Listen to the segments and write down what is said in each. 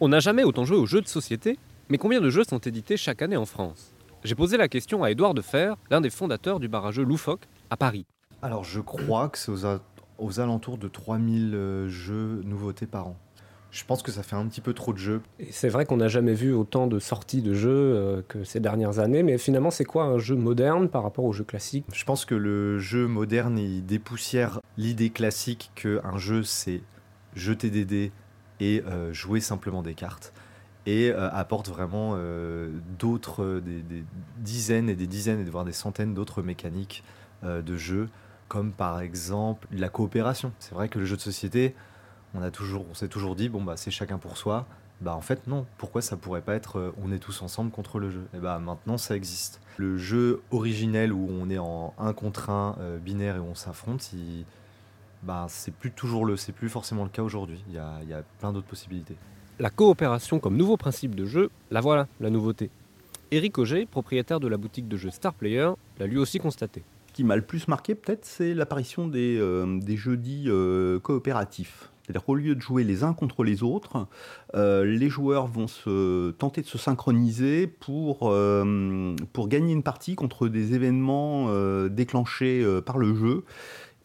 On n'a jamais autant joué aux jeux de société, mais combien de jeux sont édités chaque année en France? J'ai posé la question à Édouard Defer, l'un des fondateurs du bar à jeux Loufoque, à Paris. Alors je crois que c'est aux, a- aux alentours de 3000 euh, jeux nouveautés par an. Je pense que ça fait un petit peu trop de jeux. Et c'est vrai qu'on n'a jamais vu autant de sorties de jeux euh, que ces dernières années, mais finalement, c'est quoi un jeu moderne par rapport au jeu classique Je pense que le jeu moderne, il dépoussière l'idée classique qu'un jeu, c'est jeter des dés et euh, jouer simplement des cartes. Et euh, apporte vraiment euh, d'autres, des, dizaines et des dizaines, et voire des centaines d'autres mécaniques de jeu, comme par exemple la coopération. C'est vrai que le jeu de société, on, a toujours, on s'est toujours dit, bon, bah, c'est chacun pour soi. Bah en fait non, pourquoi ça pourrait pas être on est tous ensemble contre le jeu? Et bah maintenant ça existe. Le jeu originel où on est en un contre un binaire et où on s'affronte, il- bah c'est plus toujours le, c'est plus forcément le cas aujourd'hui. Il y a, il y a plein d'autres possibilités. La coopération comme nouveau principe de jeu, la voilà, la nouveauté. Éric Auger, propriétaire de la boutique de jeux Star Player, l'a lui aussi constaté. Ce qui m'a le plus marqué, peut-être, c'est l'apparition des, euh, des jeudis euh, coopératifs. C'est-à-dire qu'au lieu de jouer les uns contre les autres, euh, les joueurs vont se, tenter de se synchroniser pour, euh, pour gagner une partie contre des événements euh, déclenchés euh, par le jeu.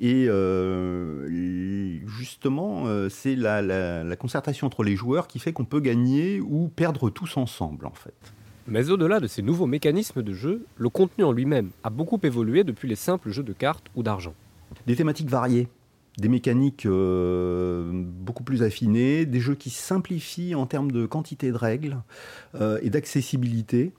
Et euh, justement, euh, c'est la, la- la concertation entre les joueurs qui fait qu'on peut gagner ou perdre tous ensemble, en fait. Mais au-delà de ces nouveaux mécanismes de jeu, le contenu en lui-même a beaucoup évolué depuis les simples jeux de cartes ou d'argent. Des thématiques variées, des mécaniques euh, beaucoup plus affinées, des jeux qui simplifient en termes de quantité de règles euh, et d'accessibilité,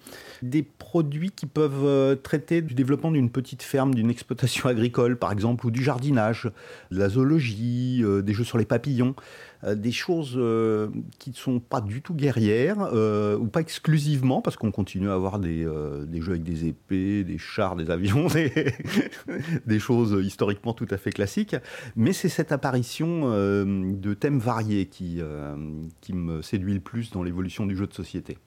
des produits qui peuvent euh, traiter du développement d'une petite ferme, d'une exploitation agricole par exemple, ou du jardinage, de la zoologie, des jeux sur les papillons, des choses euh, qui ne sont pas du tout guerrières euh, ou pas exclusivement, parce qu'on continue à avoir des, euh, des jeux avec des épées, des chars, des avions, des, des choses historiquement tout à fait classiques. Mais c'est cette apparition euh, de thèmes variés qui, euh, qui me séduit le plus dans l'évolution du jeu de société.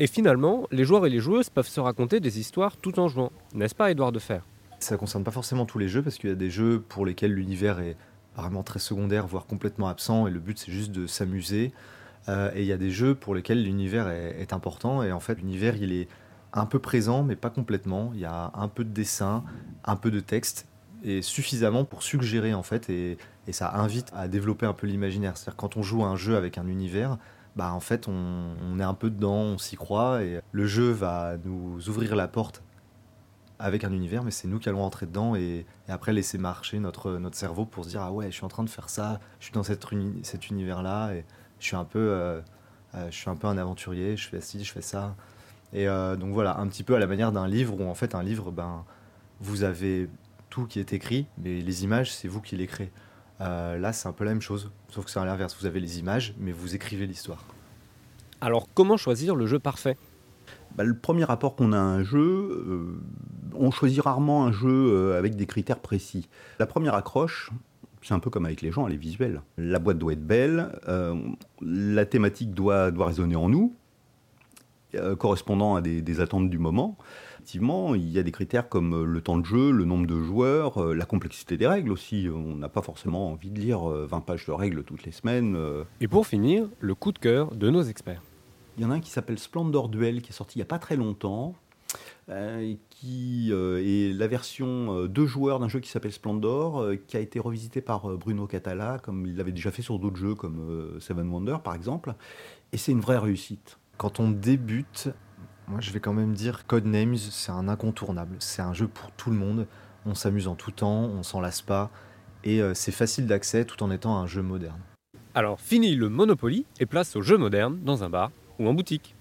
Et finalement, les joueurs et les joueuses peuvent se raconter des histoires tout en jouant, n'est-ce pas Édouard Defer? Ça concerne pas forcément tous les jeux parce qu'il y a des jeux pour lesquels l'univers est vraiment très secondaire, voire complètement absent, et le but c'est juste de s'amuser. Euh, et il y a des jeux pour lesquels l'univers est, important, et en fait l'univers il est un peu présent, mais pas complètement. Il y a un peu de dessin, un peu de texte, et suffisamment pour suggérer en fait, et, et ça invite à développer un peu l'imaginaire. C'est-à-dire quand on joue un jeu avec un univers, bah en fait on, on est un peu dedans, on s'y croit, et le jeu va nous ouvrir la porte avec un univers, mais c'est nous qui allons entrer dedans et, et après laisser marcher notre, notre cerveau pour se dire ah ouais, je suis en train de faire ça, je suis dans cette uni- cet univers-là et je suis un peu, euh, euh, je suis un peu un aventurier, je fais ci, je fais ça. Et euh, donc voilà, un petit peu à la manière d'un livre où en fait un livre, ben vous avez tout qui est écrit, mais les images c'est vous qui les créez. Euh, là c'est un peu la même chose, sauf que c'est à l'inverse. Vous avez les images, mais vous écrivez l'histoire. Alors comment choisir le jeu parfait? Bah, le premier rapport qu'on a à un jeu, euh, on choisit rarement un jeu euh, avec des critères précis. La première accroche, c'est un peu comme avec les gens, elle est visuelle. La boîte doit être belle, euh, la thématique doit, doit résonner en nous, euh, correspondant à des, des attentes du moment. Effectivement, il y a des critères comme le temps de jeu, le nombre de joueurs, euh, la complexité des règles aussi. On n'a pas forcément envie de lire euh, 20 pages de règles toutes les semaines. euh, Et pour finir, le coup de cœur de nos experts. il y en a un qui s'appelle Splendor Duel, qui est sorti il n'y a pas très longtemps, euh, qui euh, est la version euh, deux joueurs d'un jeu qui s'appelle Splendor, euh, qui a été revisité par euh, Bruno Catala, comme il l'avait déjà fait sur d'autres jeux comme euh, Seven Wonders par exemple. Et c'est une vraie réussite. Quand on débute, moi je vais quand même dire Codenames, c'est un incontournable. C'est un jeu pour tout le monde. On s'amuse en tout temps, on s'en lasse pas. Et euh, c'est facile d'accès tout en étant un jeu moderne. Alors fini le Monopoly et place au jeu moderne dans un bar ou en boutique.